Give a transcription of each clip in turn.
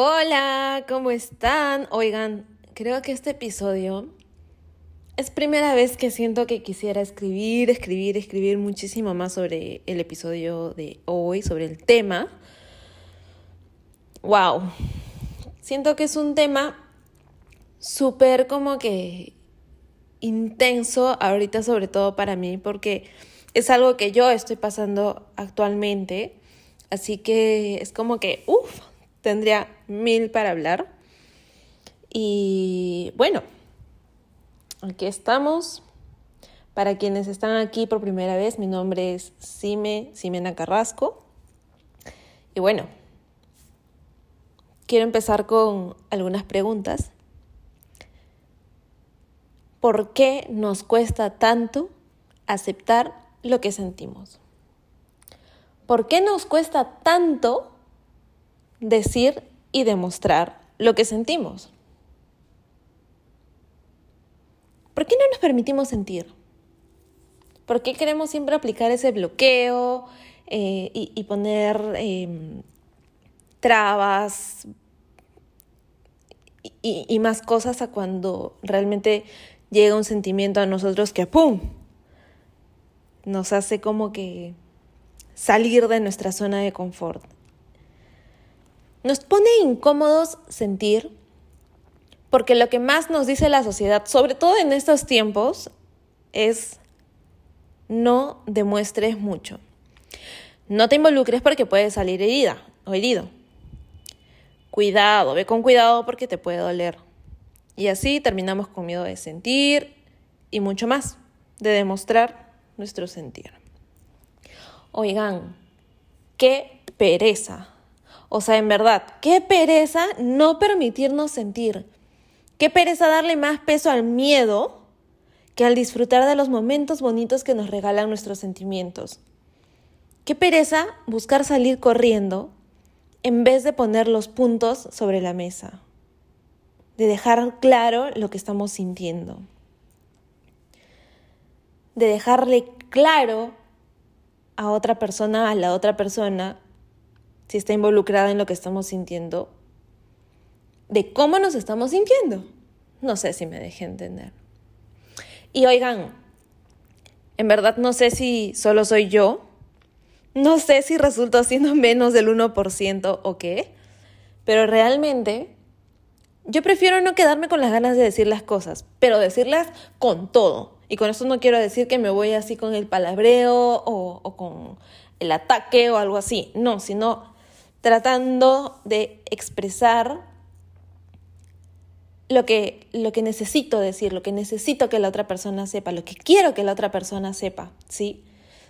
Hola, ¿cómo están? Oigan, creo que este episodio es primera vez que siento que quisiera escribir, escribir, escribir muchísimo más sobre el episodio de hoy, sobre el tema. Wow, siento que es un tema súper como que intenso ahorita sobre todo para mí porque es algo que yo estoy pasando actualmente. Así que es como que, uff, tendría mil para hablar. Y bueno, aquí estamos. Para quienes están aquí por primera vez, mi nombre es Sime Simena Carrasco. Y bueno, quiero empezar con algunas preguntas. ¿Por qué nos cuesta tanto aceptar lo que sentimos? ¿Por qué nos cuesta tanto decir y demostrar lo que sentimos? ¿Por qué no nos permitimos sentir? ¿Por qué queremos siempre aplicar ese bloqueo eh, y, poner em, trabas y, y, más cosas a cuando realmente llega un sentimiento a nosotros que ¡pum! nos hace como que salir de nuestra zona de confort. Nos pone incómodos sentir porque lo que más nos dice la sociedad, sobre todo en estos tiempos, es no demuestres mucho. No te involucres porque puedes salir herida o herido. Cuidado, ve con cuidado porque te puede doler. Y así terminamos con miedo de sentir y mucho más, de demostrar nuestro sentir. Oigan, qué pereza. O sea, en verdad, qué pereza no permitirnos sentir. Qué pereza darle más peso al miedo que al disfrutar de los momentos bonitos que nos regalan nuestros sentimientos. Qué pereza buscar salir corriendo en vez de poner los puntos sobre la mesa, de dejar claro lo que estamos sintiendo, de dejarle claro a otra persona, a la otra persona, si está involucrada en lo que estamos sintiendo, de cómo nos estamos sintiendo. No sé si me dejé entender. Y oigan, en verdad no sé si solo soy yo, no sé si resulta siendo menos del 1% o qué, pero realmente yo prefiero no quedarme con las ganas de decir las cosas, pero decirlas con todo. Y con eso no quiero decir que me voy así con el palabreo o, con el ataque o algo así. No, sino tratando de expresar lo que, lo que necesito decir, lo que necesito que la otra persona sepa, lo que quiero que la otra persona sepa, ¿sí?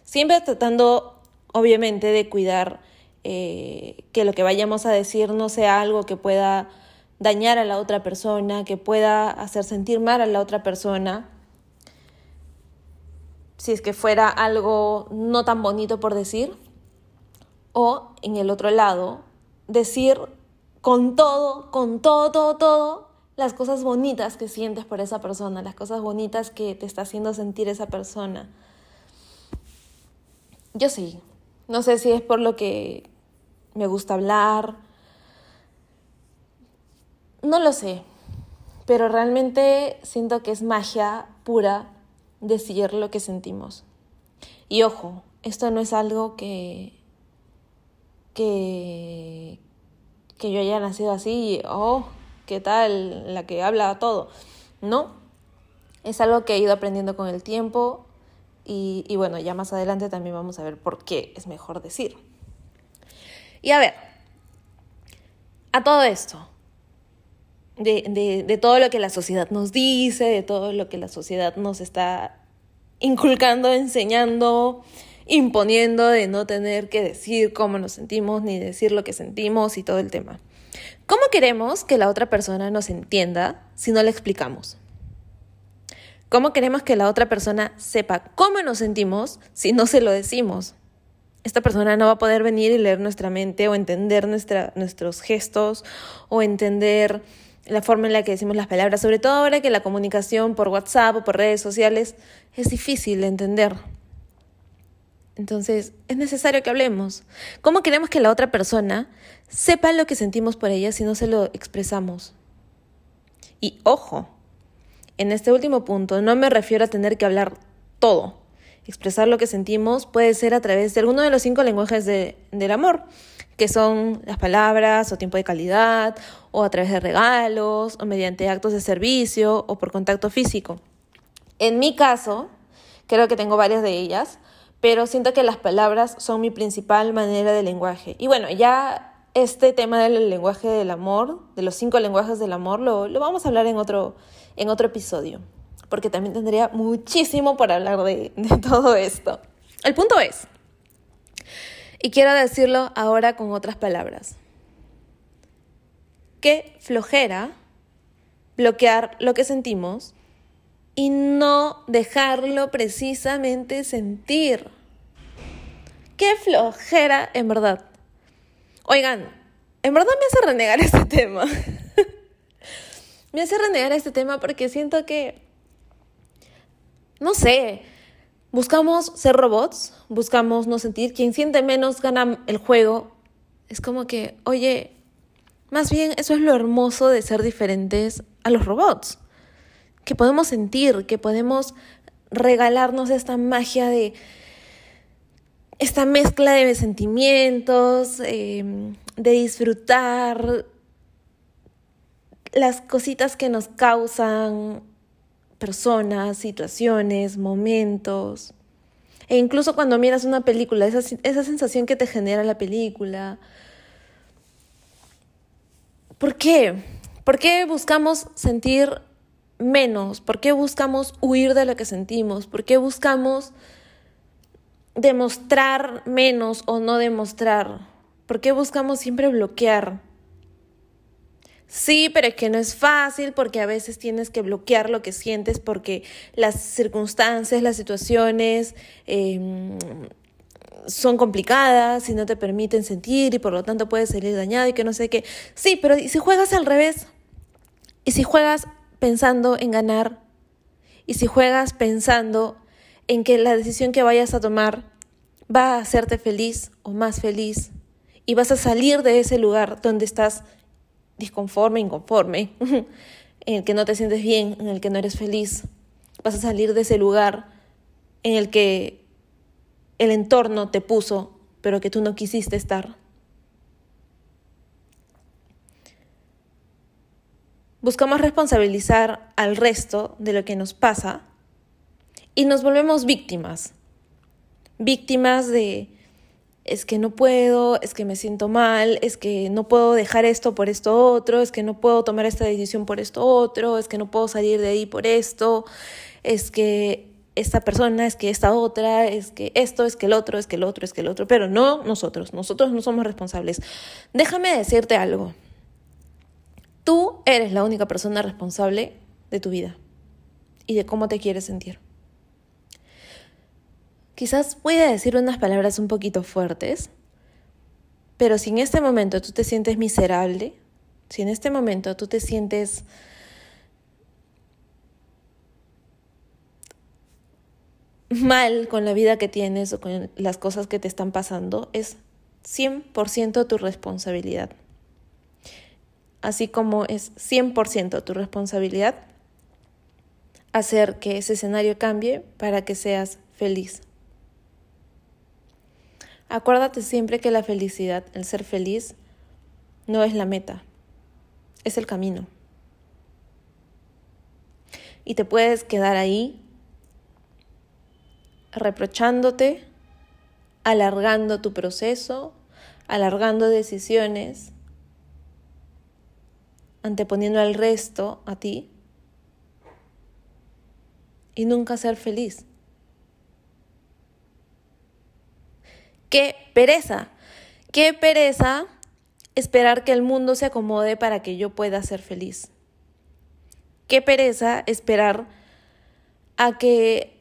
Siempre tratando, obviamente, de cuidar eh, que lo que vayamos a decir no sea algo que pueda dañar a la otra persona, que pueda hacer sentir mal a la otra persona, si es que fuera algo no tan bonito por decir, o en el otro lado, decir con todo, con todo, todo, todo, las cosas bonitas que sientes por esa persona, las cosas bonitas que te está haciendo sentir esa persona. Yo sí, no sé si es por lo que me gusta hablar, no lo sé, pero realmente siento que es magia pura decir lo que sentimos. Y ojo, esto no es algo que, que, que yo haya nacido así, oh, ¿qué tal? La que habla todo. No, es algo que he ido aprendiendo con el tiempo y, y bueno, ya más adelante también vamos a ver por qué es mejor decir. Y a ver, a todo esto, de, de, todo lo que la sociedad nos dice, de todo lo que la sociedad nos está inculcando, enseñando, imponiendo de no tener que decir cómo nos sentimos ni decir lo que sentimos y todo el tema. ¿Cómo queremos que la otra persona nos entienda si no le explicamos? ¿Cómo queremos que la otra persona sepa cómo nos sentimos si no se lo decimos? Esta persona no va a poder venir y leer nuestra mente o entender nuestra, nuestros gestos o entender la forma en la que decimos las palabras, sobre todo ahora que la comunicación por WhatsApp o por redes sociales es difícil de entender. Entonces, es necesario que hablemos. ¿Cómo queremos que la otra persona sepa lo que sentimos por ella si no se lo expresamos? Y ojo, en este último punto no me refiero a tener que hablar todo. Expresar lo que sentimos puede ser a través de alguno de los cinco lenguajes del amor, que son las palabras o tiempo de calidad, o a través de regalos, o mediante actos de servicio, o por contacto físico. En mi caso, creo que tengo varias de ellas, pero siento que las palabras son mi principal manera de lenguaje. Y bueno, ya este tema del lenguaje del amor, de los cinco lenguajes del amor, lo, vamos a hablar en otro, en otro episodio, porque también tendría muchísimo para hablar de, de todo esto. El punto es, y quiero decirlo ahora con otras palabras, qué flojera bloquear lo que sentimos y no dejarlo precisamente sentir. Qué flojera, en verdad. Oigan, en verdad me hace renegar este tema. me hace renegar este tema porque siento que, no sé, buscamos ser robots, buscamos no sentir. Quien siente menos gana el juego. Es como que, oye, más bien eso es lo hermoso de ser diferentes a los robots que podemos sentir, que podemos regalarnos esta magia de esta mezcla de sentimientos, em, de disfrutar las cositas que nos causan personas, situaciones, momentos. E incluso cuando miras una película, esa, esa sensación que te genera la película. ¿Por qué? ¿Por qué buscamos sentir menos? ¿Por qué buscamos huir de lo que sentimos? ¿Por qué buscamos demostrar menos o no demostrar? ¿Por qué buscamos siempre bloquear? Sí, pero es que no es fácil porque a veces tienes que bloquear lo que sientes porque las circunstancias, las situaciones em, son complicadas y no te permiten sentir y por lo tanto puedes salir dañado y que no sé qué. Sí, pero ¿y si juegas al revés? ¿Y si juegas pensando en ganar y si juegas pensando en que la decisión que vayas a tomar va a hacerte feliz o más feliz y vas a salir de ese lugar donde estás disconforme, inconforme, en el que no te sientes bien, en el que no eres feliz, vas a salir de ese lugar en el que el entorno te puso, pero que tú no quisiste estar. Buscamos responsabilizar al resto de lo que nos pasa y nos volvemos víctimas. Víctimas de es que no puedo, es que me siento mal, es que no puedo dejar esto por esto otro, es que no puedo tomar esta decisión por esto otro, es que no puedo salir de ahí por esto, es que esta persona, es que esta otra, es que esto, es que el otro, es que el otro, es que el otro, pero no nosotros, nosotros no somos responsables. Déjame decirte algo. Tú eres la única persona responsable de tu vida y de cómo te quieres sentir. Quizás voy a decir unas palabras un poquito fuertes, pero si en este momento tú te sientes miserable, si en este momento tú te sientes mal con la vida que tienes o con las cosas que te están pasando, es 100% tu responsabilidad así como es 100% tu responsabilidad hacer que ese escenario cambie para que seas feliz. Acuérdate siempre que la felicidad, el ser feliz, no es la meta, es el camino. Y te puedes quedar ahí reprochándote, alargando tu proceso, alargando decisiones anteponiendo al resto a ti y nunca ser feliz. Qué pereza, qué pereza esperar que el mundo se acomode para que yo pueda ser feliz. Qué pereza esperar a que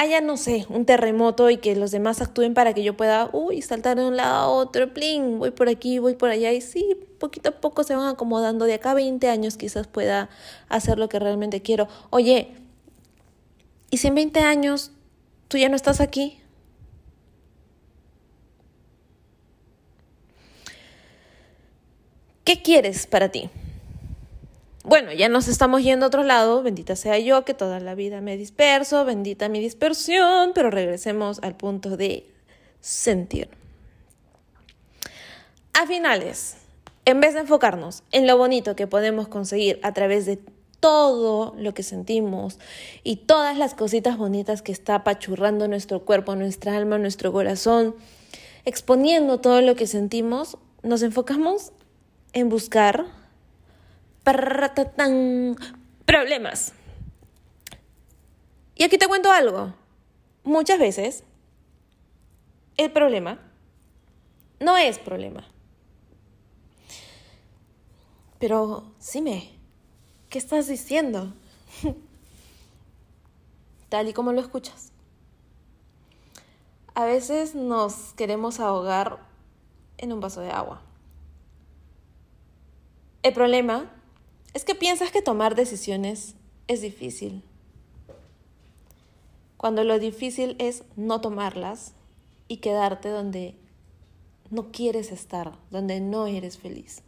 Ah, haya, no sé, un terremoto y que los demás actúen para que yo pueda, uy, saltar de un lado a otro, plin, voy por aquí, voy por allá y sí, poquito a poco se van acomodando, de acá a 20 años quizás pueda hacer lo que realmente quiero. Oye, ¿y si en 20 años tú ya no estás aquí? ¿Qué quieres para ti? Bueno, ya nos estamos yendo a otro lado, bendita sea yo que toda la vida me disperso, bendita mi dispersión, pero regresemos al punto de sentir. A finales, en vez de enfocarnos en lo bonito que podemos conseguir a través de todo lo que sentimos y todas las cositas bonitas que está apachurrando nuestro cuerpo, nuestra alma, nuestro corazón, exponiendo todo lo que sentimos, nos enfocamos en buscar problemas. Y aquí te cuento algo. Muchas veces el problema no es problema. Pero, me, ¿qué estás diciendo? Tal y como lo escuchas. A veces nos queremos ahogar en un vaso de agua. El problema es que piensas que tomar decisiones es difícil. Cuando lo difícil es no tomarlas y quedarte donde no quieres estar, donde no eres feliz.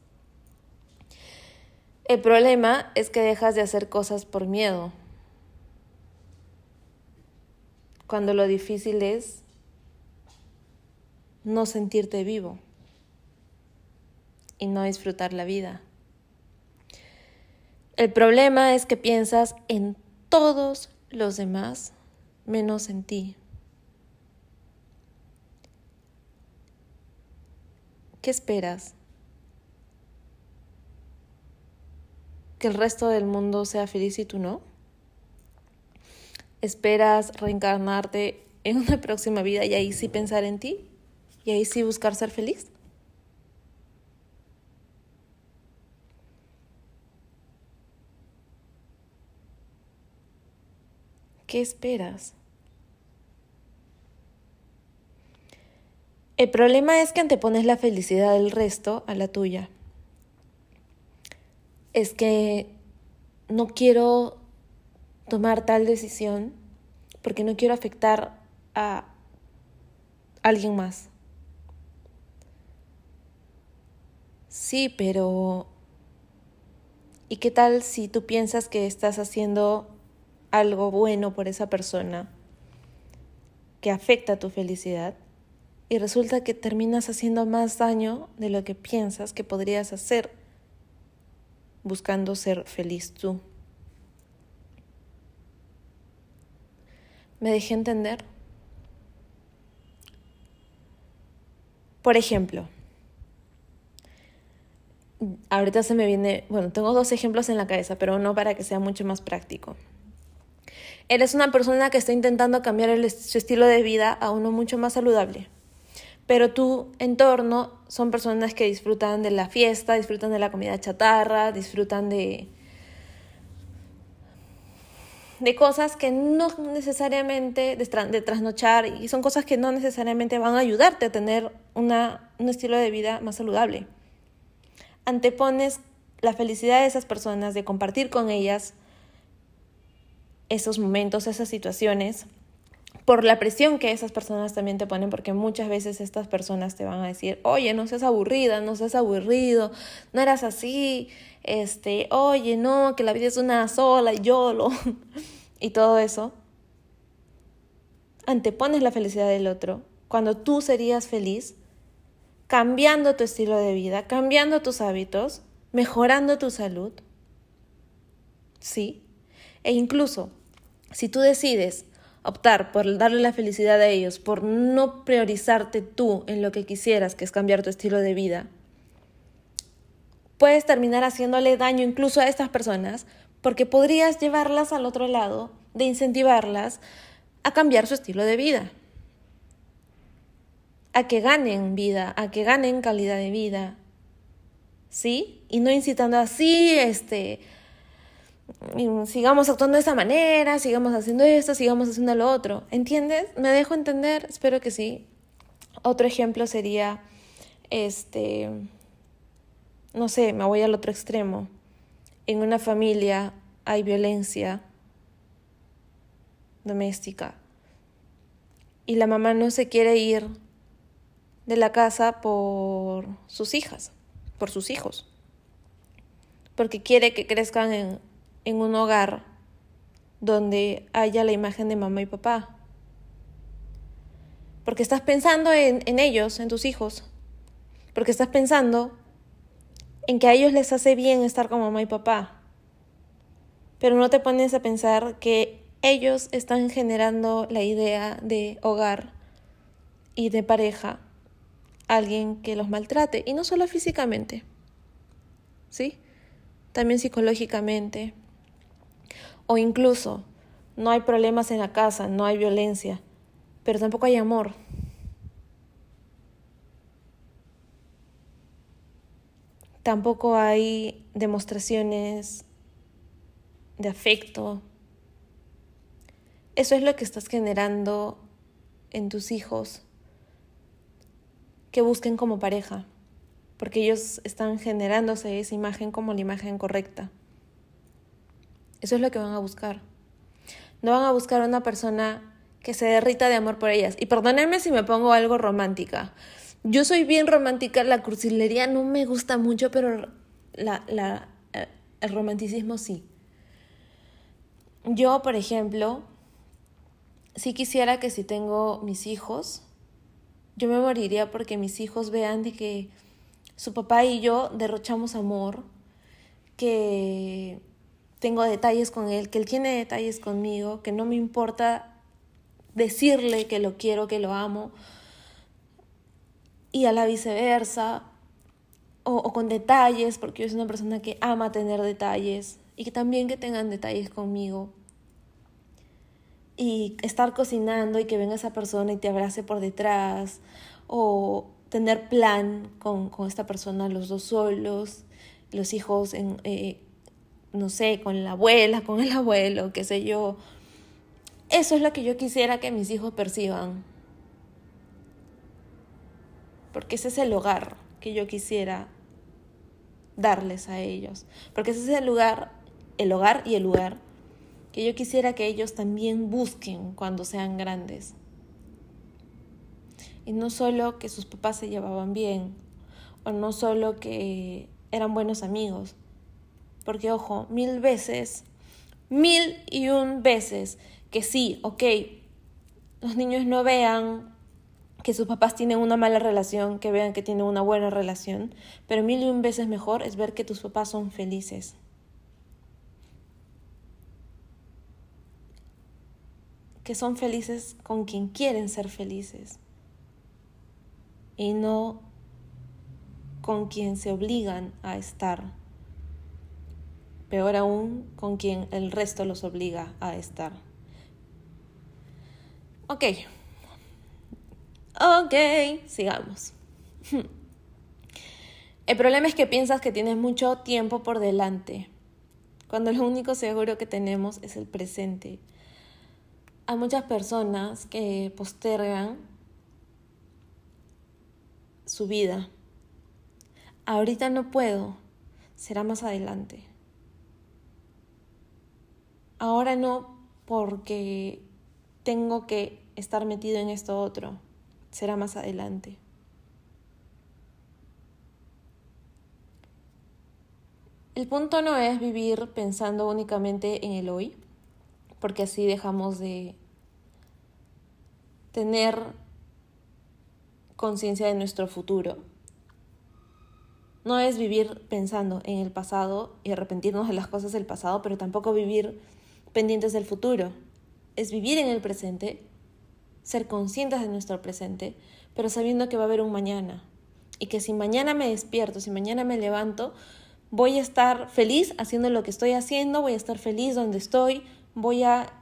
El problema es que dejas de hacer cosas por miedo. Cuando lo difícil es no sentirte vivo y no disfrutar la vida. El problema es que piensas en todos los demás menos en ti. ¿Qué esperas? que el resto del mundo sea feliz y tú no? ¿Esperas reencarnarte en una próxima vida y ahí sí pensar en ti? ¿Y ahí sí buscar ser feliz? ¿Qué esperas? El problema es que antepones la felicidad del resto a la tuya es que no quiero tomar tal decisión porque no quiero afectar a alguien más. Sí, pero ¿y qué tal si tú piensas que estás haciendo algo bueno por esa persona que afecta tu felicidad y resulta que terminas haciendo más daño de lo que piensas que podrías hacer buscando ser feliz tú. ¿Me dejé entender? Por ejemplo, ahorita se me viene, bueno, tengo dos ejemplos en la cabeza, pero uno para que sea mucho más práctico. Eres una persona que está intentando cambiar su estilo de vida a uno mucho más saludable pero tu entorno son personas que disfrutan de la fiesta, disfrutan de la comida chatarra, disfrutan de de cosas que no necesariamente, de, trasnochar, y son cosas que no necesariamente van a ayudarte a tener una, un estilo de vida más saludable. Antepones la felicidad de esas personas, de compartir con ellas esos momentos, esas situaciones, por la presión que esas personas también te ponen, porque muchas veces estas personas te van a decir, oye, no seas aburrida, no seas aburrido, no eras así, este, oye, no, que la vida es una sola y yo lo, y todo eso. Antepones la felicidad del otro, cuando tú serías feliz, cambiando tu estilo de vida, cambiando tus hábitos, mejorando tu salud. Sí. E incluso, si tú decides optar por darle la felicidad a ellos, por no priorizarte tú en lo que quisieras, que es cambiar tu estilo de vida, puedes terminar haciéndole daño incluso a estas personas porque podrías llevarlas al otro lado de incentivarlas a cambiar su estilo de vida, a que ganen vida, a que ganen calidad de vida, ¿sí? Y no incitando así, este, sigamos actuando de esa manera, sigamos haciendo esto, sigamos haciendo lo otro. ¿Entiendes? ¿Me dejo entender? Espero que sí. Otro ejemplo sería, este, no sé, me voy al otro extremo. En una familia hay violencia doméstica y la mamá no se quiere ir de la casa por sus hijas, por sus hijos, porque quiere que crezcan en, en un hogar donde haya la imagen de mamá y papá. Porque estás pensando en, ellos, en tus hijos. Porque estás pensando en que a ellos les hace bien estar con mamá y papá. Pero no te pones a pensar que ellos están generando la idea de hogar y de pareja, alguien que los maltrate, y no solo físicamente, ¿sí? También psicológicamente. O incluso, no hay problemas en la casa, no hay violencia, pero tampoco hay amor. Tampoco hay demostraciones de afecto. Eso es lo que estás generando en tus hijos que busquen como pareja, porque ellos están generándose esa imagen como la imagen correcta. Eso es lo que van a buscar. No van a buscar una persona que se derrita de amor por ellas. Y perdónenme si me pongo algo romántica. Yo soy bien romántica, la cursilería no me gusta mucho, pero la, la, eh, el romanticismo sí. Yo, por ejemplo, sí quisiera que si tengo mis hijos, yo me moriría porque mis hijos vean de que su papá y yo derrochamos amor, que tengo detalles con él, que él tiene detalles conmigo, que no me importa decirle que lo quiero, que lo amo, y a la viceversa, o, con detalles, porque yo soy una persona que ama tener detalles, y que también que tengan detalles conmigo y estar cocinando y que venga esa persona y te abrace por detrás o tener plan con, con esta persona los dos solos, los hijos en, eh, no sé, con la abuela, con el abuelo, qué sé yo. Eso es lo que yo quisiera que mis hijos perciban. Porque ese es el hogar que yo quisiera darles a ellos. Porque ese es el lugar, el hogar y el lugar que yo quisiera que ellos también busquen cuando sean grandes. Y no solo que sus papás se llevaban bien, o no solo que eran buenos amigos, porque ojo, mil veces, mil y un veces que sí, ok, los niños no vean que sus papás tienen una mala relación, que vean que tienen una buena relación, pero mil y un veces mejor es ver que tus papás son felices. que son felices con quien quieren ser felices y no con quien se obligan a estar. Peor aún, con quien el resto los obliga a estar. Ok. Ok, sigamos. El problema es que piensas que tienes mucho tiempo por delante, cuando lo único seguro que tenemos es el presente hay muchas personas que postergan su vida. Ahorita no puedo, será más adelante. Ahora no porque tengo que estar metido en esto otro, será más adelante. El punto no es vivir pensando únicamente en el hoy, porque así dejamos de tener conciencia de nuestro futuro. No es vivir pensando en el pasado y arrepentirnos de las cosas del pasado, pero tampoco vivir pendientes del futuro. Es vivir en el presente, ser conscientes de nuestro presente, pero sabiendo que va a haber un mañana. Y que si mañana me despierto, si mañana me levanto, voy a estar feliz haciendo lo que estoy haciendo, voy a estar feliz donde estoy, voy a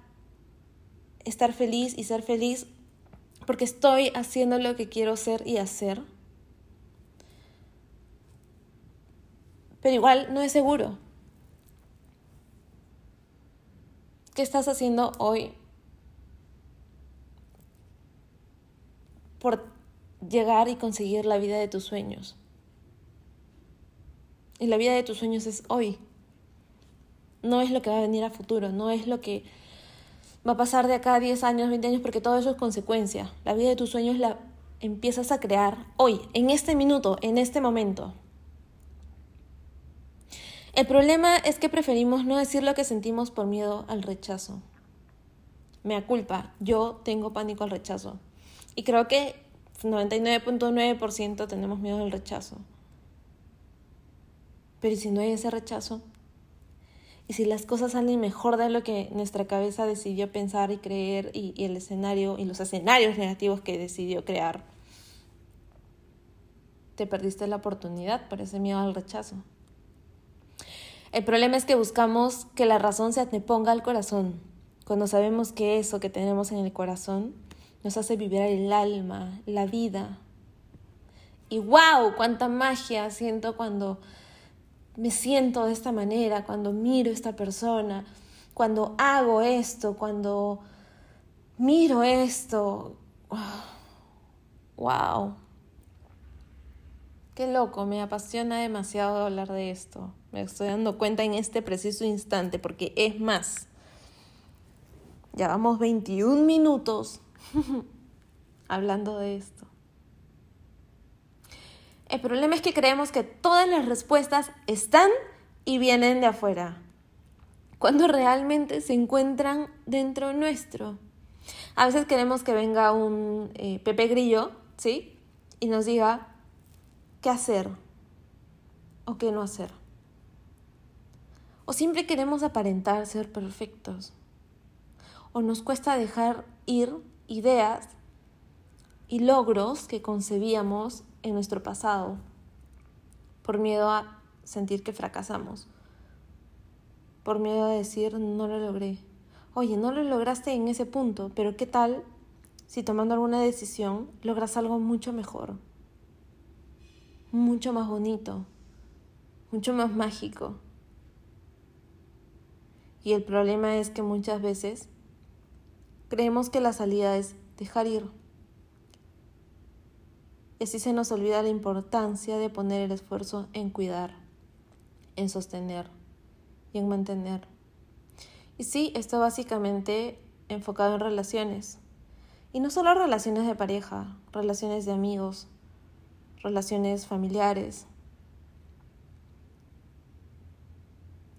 estar feliz y ser feliz porque estoy haciendo lo que quiero ser y hacer. Pero igual no es seguro. ¿Qué estás haciendo hoy por llegar y conseguir la vida de tus sueños? Y la vida de tus sueños es hoy no es lo que va a venir a futuro, no es lo que va a pasar de acá a 10 años, 20 años, porque todo eso es consecuencia. La vida de tus sueños la empiezas a crear hoy, en este minuto, en este momento. El problema es que preferimos no decir lo que sentimos por miedo al rechazo. Me culpa, yo tengo pánico al rechazo. Y creo que 99.9% tenemos miedo al rechazo. Pero ¿y si no hay ese rechazo? ¿Y si las cosas salen mejor de lo que nuestra cabeza decidió pensar y creer y, y el escenario y los escenarios negativos que decidió crear? Te perdiste la oportunidad por ese miedo al rechazo. El problema es que buscamos que la razón se anteponga al corazón, cuando sabemos que eso que tenemos en el corazón nos hace vibrar el alma, la vida. Y wow, cuánta magia siento cuando me siento de esta manera, cuando miro a esta persona, cuando hago esto, cuando miro esto. Wow. Qué loco, me apasiona demasiado hablar de esto. Me estoy dando cuenta en este preciso instante porque es más. Ya vamos 21 minutos hablando de esto. El problema es que creemos que todas las respuestas están y vienen de afuera, cuando realmente se encuentran dentro nuestro. A veces queremos que venga un eh, Pepe Grillo, ¿sí? Y nos diga qué hacer o qué no hacer. O siempre queremos aparentar ser perfectos. O nos cuesta dejar ir ideas y logros que concebíamos en nuestro pasado por miedo a sentir que fracasamos, por miedo a decir no lo logré. Oye, no lo lograste en ese punto, pero ¿qué tal si tomando alguna decisión logras algo mucho mejor, mucho más bonito, mucho más mágico? Y el problema es que muchas veces creemos que la salida es dejar ir y así se nos olvida la importancia de poner el esfuerzo en cuidar, en sostener y en mantener. Y sí, esto básicamente enfocado en relaciones. Y no solo relaciones de pareja, relaciones de amigos, relaciones familiares.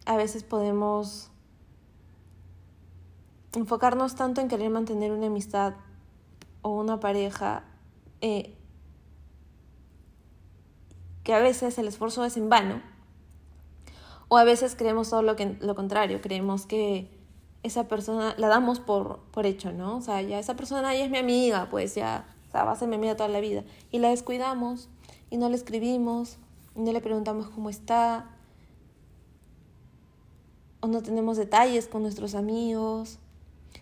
A veces podemos enfocarnos tanto en querer mantener una amistad o una pareja eh, que a veces el esfuerzo es en vano, o a veces creemos todo lo, que, lo contrario, creemos que esa persona la damos por, por hecho, ¿no? O sea, ya esa persona ya es mi amiga, pues ya o sea, va a ser toda la vida. Y la descuidamos y no le escribimos y no le preguntamos cómo está. O no tenemos detalles con nuestros amigos,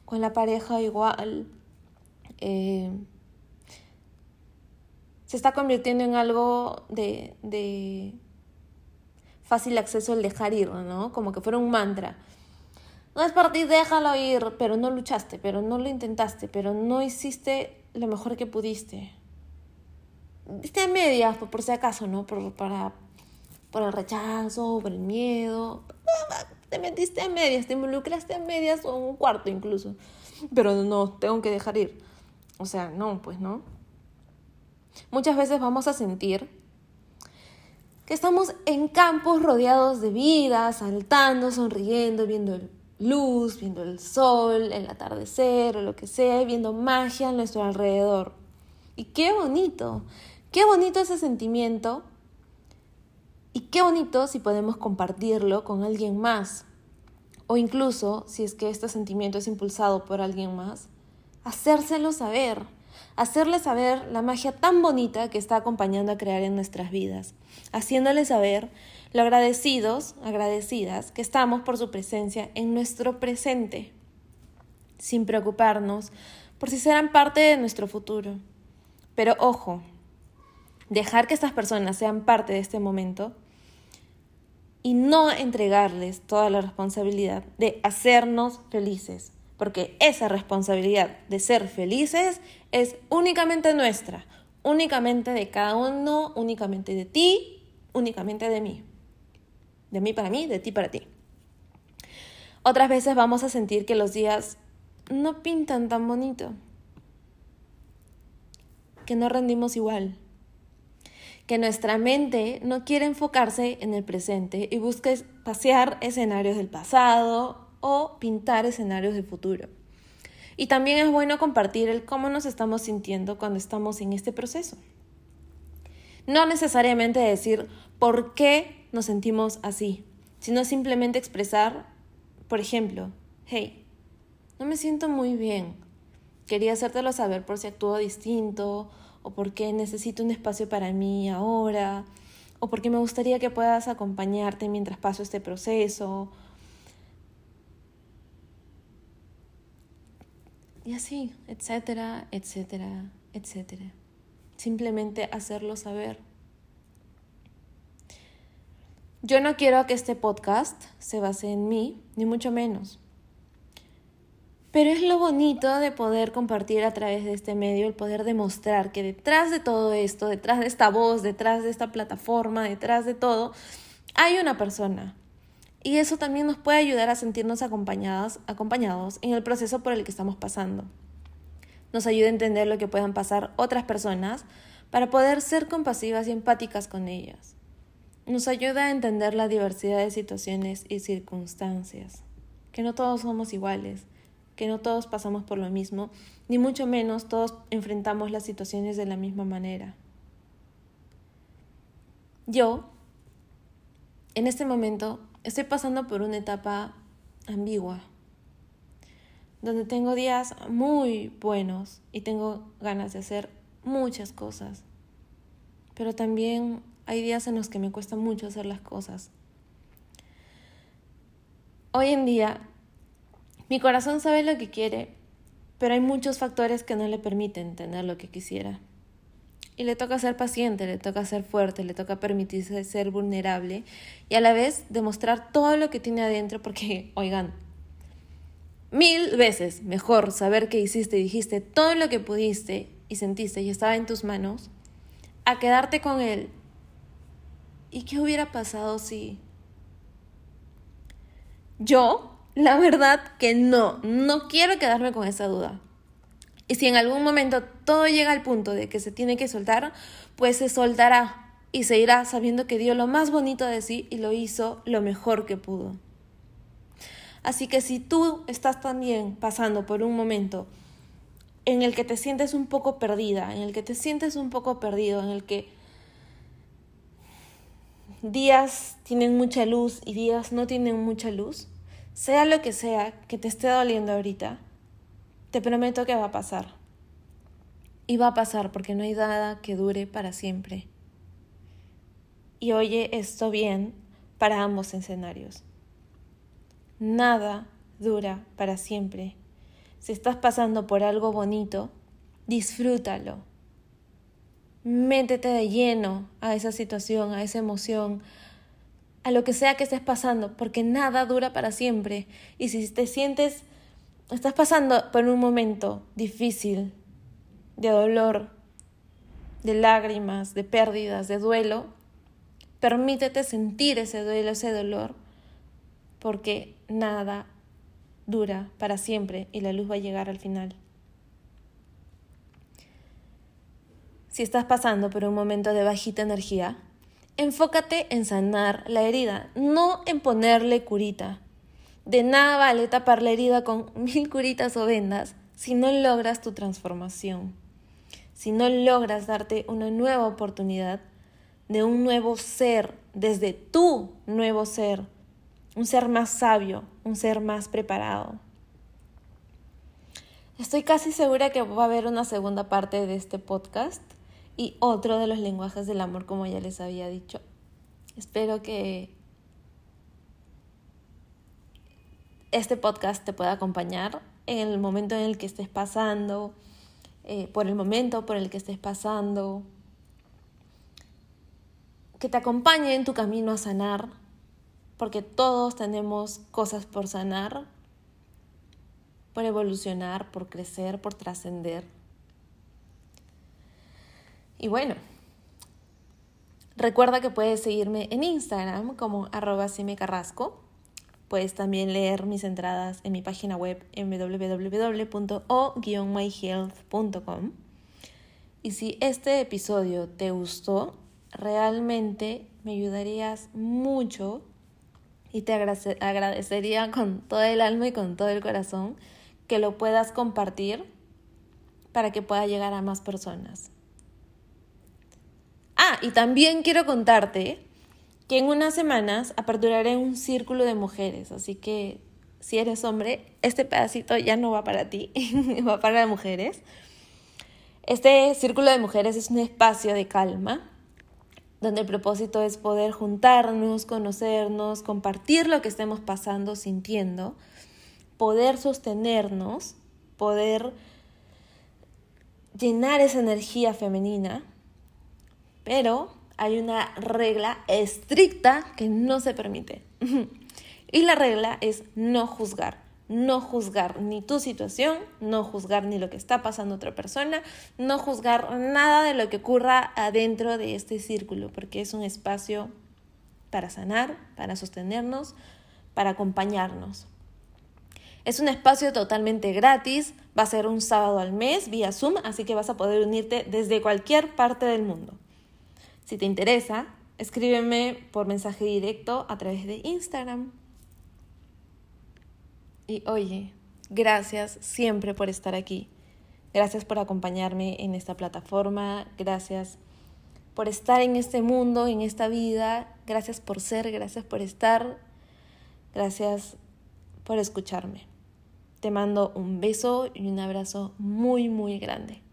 con la pareja igual. Eh, se está convirtiendo en algo de, de fácil acceso el dejar ir, ¿no? Como que fuera un mantra. No es por ti, déjalo ir, pero no luchaste, pero no lo intentaste, pero no hiciste lo mejor que pudiste. Diste a medias, por, si acaso, ¿no? Por, para, por el rechazo, por el miedo. Te metiste a medias, te involucraste a medias o un cuarto incluso. Pero no, tengo que dejar ir. O sea, no, pues no. Muchas veces vamos a sentir que estamos en campos rodeados de vida, saltando, sonriendo, viendo luz, viendo el sol, el atardecer o lo que sea, viendo magia a nuestro alrededor. Y qué bonito, qué bonito ese sentimiento y qué bonito si podemos compartirlo con alguien más. O incluso, si es que este sentimiento es impulsado por alguien más, hacérselo saber hacerle saber la magia tan bonita que está acompañando a crear en nuestras vidas, haciéndole saber lo agradecidos, agradecidas que estamos por su presencia en nuestro presente, sin preocuparnos por si serán parte de nuestro futuro. Pero ojo, dejar que estas personas sean parte de este momento y no entregarles toda la responsabilidad de hacernos felices, porque esa responsabilidad de ser felices es únicamente nuestra, únicamente de cada uno, únicamente de ti, únicamente de mí. De mí para mí, de ti para ti. Otras veces vamos a sentir que los días no pintan tan bonito, que no rendimos igual, que nuestra mente no quiere enfocarse en el presente y busca pasear escenarios del pasado o pintar escenarios del futuro. Y también es bueno compartir el cómo nos estamos sintiendo cuando estamos en este proceso. No necesariamente decir por qué nos sentimos así, sino simplemente expresar, por ejemplo, hey, no me siento muy bien. Quería hacértelo saber por si actúo distinto o porque necesito un espacio para mí ahora, o porque me gustaría que puedas acompañarte mientras paso este proceso. Y así, etcétera, etcétera, etcétera. Simplemente hacerlo saber. Yo no quiero que este podcast se base en mí, ni mucho menos. Pero es lo bonito de poder compartir a través de este medio, el poder demostrar que detrás de todo esto, detrás de esta voz, detrás de esta plataforma, detrás de todo, hay una persona. Y eso también nos puede ayudar a sentirnos acompañados, acompañados en el proceso por el que estamos pasando. Nos ayuda a entender lo que puedan pasar otras personas para poder ser compasivas y empáticas con ellas. Nos ayuda a entender la diversidad de situaciones y circunstancias, que no todos somos iguales que no todos pasamos por lo mismo, ni mucho menos todos enfrentamos las situaciones de la misma manera. Yo, en este momento, estoy pasando por una etapa ambigua, donde tengo días muy buenos y tengo ganas de hacer muchas cosas, pero también hay días en los que me cuesta mucho hacer las cosas. Hoy en día mi corazón sabe lo que quiere, pero hay muchos factores que no le permiten tener lo que quisiera. Y le toca ser paciente, le toca ser fuerte, le toca permitirse ser vulnerable y a la vez demostrar todo lo que tiene adentro porque, oigan, mil veces mejor saber que hiciste y dijiste todo lo que pudiste y sentiste y estaba en tus manos, a quedarte con él. ¿Y qué hubiera pasado si... Yo la verdad que no, no quiero quedarme con esa duda. Y si en algún momento todo llega al punto de que se tiene que soltar, pues se soltará y se irá sabiendo que dio lo más bonito de sí y lo hizo lo mejor que pudo. Así que si tú estás también pasando por un momento en el que te sientes un poco perdida, en el que te sientes un poco perdido, en el que días tienen mucha luz y días no tienen mucha luz, sea lo que sea que te esté doliendo ahorita, te prometo que va a pasar. Y va a pasar porque no hay nada que dure para siempre. Y oye esto bien para ambos escenarios. Nada dura para siempre. Si estás pasando por algo bonito, disfrútalo. Métete de lleno a esa situación, a esa emoción, a lo que sea que estés pasando, porque nada dura para siempre. Y si te sientes, estás pasando por un momento difícil, de dolor, de lágrimas, de pérdidas, de duelo, permítete sentir ese duelo, ese dolor, porque nada dura para siempre y la luz va a llegar al final. Si estás pasando por un momento de bajita energía, enfócate en sanar la herida, no en ponerle curita. De nada vale tapar la herida con mil curitas o vendas si no logras tu transformación, si no logras darte una nueva oportunidad de un nuevo ser, desde tu nuevo ser, un ser más sabio, un ser más preparado. Estoy casi segura que va a haber una segunda parte de este podcast y otro de los lenguajes del amor, como ya les había dicho. Espero que este podcast te pueda acompañar en el momento en el que estés pasando, eh, por el momento por el que estés pasando, que te acompañe en tu camino a sanar, porque todos tenemos cosas por sanar, por evolucionar, por crecer, por trascender. Y bueno, recuerda que puedes seguirme en Instagram como arroba carrasco. Puedes también leer mis entradas en mi página web en www.o-myhealth.com. Y si este episodio te gustó, realmente me ayudarías mucho y te agradecería con todo el alma y con todo el corazón que lo puedas compartir para que pueda llegar a más personas. Y también quiero contarte que en unas semanas aperturaré un círculo de mujeres, así que si eres hombre, este pedacito ya no va para ti, va para mujeres. Este círculo de mujeres es un espacio de calma, donde el propósito es poder juntarnos, conocernos, compartir lo que estemos pasando, sintiendo, poder sostenernos, poder llenar esa energía femenina, pero hay una regla estricta que no se permite. y la regla es no juzgar no juzgar ni tu situación, no juzgar ni lo que está pasando otra persona, no juzgar nada de lo que ocurra adentro de este círculo, porque es un espacio para sanar, para sostenernos, para acompañarnos. Es un espacio totalmente gratis, va a ser un sábado al mes vía Zoom, así que vas a poder unirte desde cualquier parte del mundo. Si te interesa, escríbeme por mensaje directo a través de Instagram. Y oye, gracias siempre por estar aquí. Gracias por acompañarme en esta plataforma. Gracias por estar en este mundo, en esta vida. Gracias por ser, gracias por estar. Gracias por escucharme. Te mando un beso y un abrazo muy, muy grande.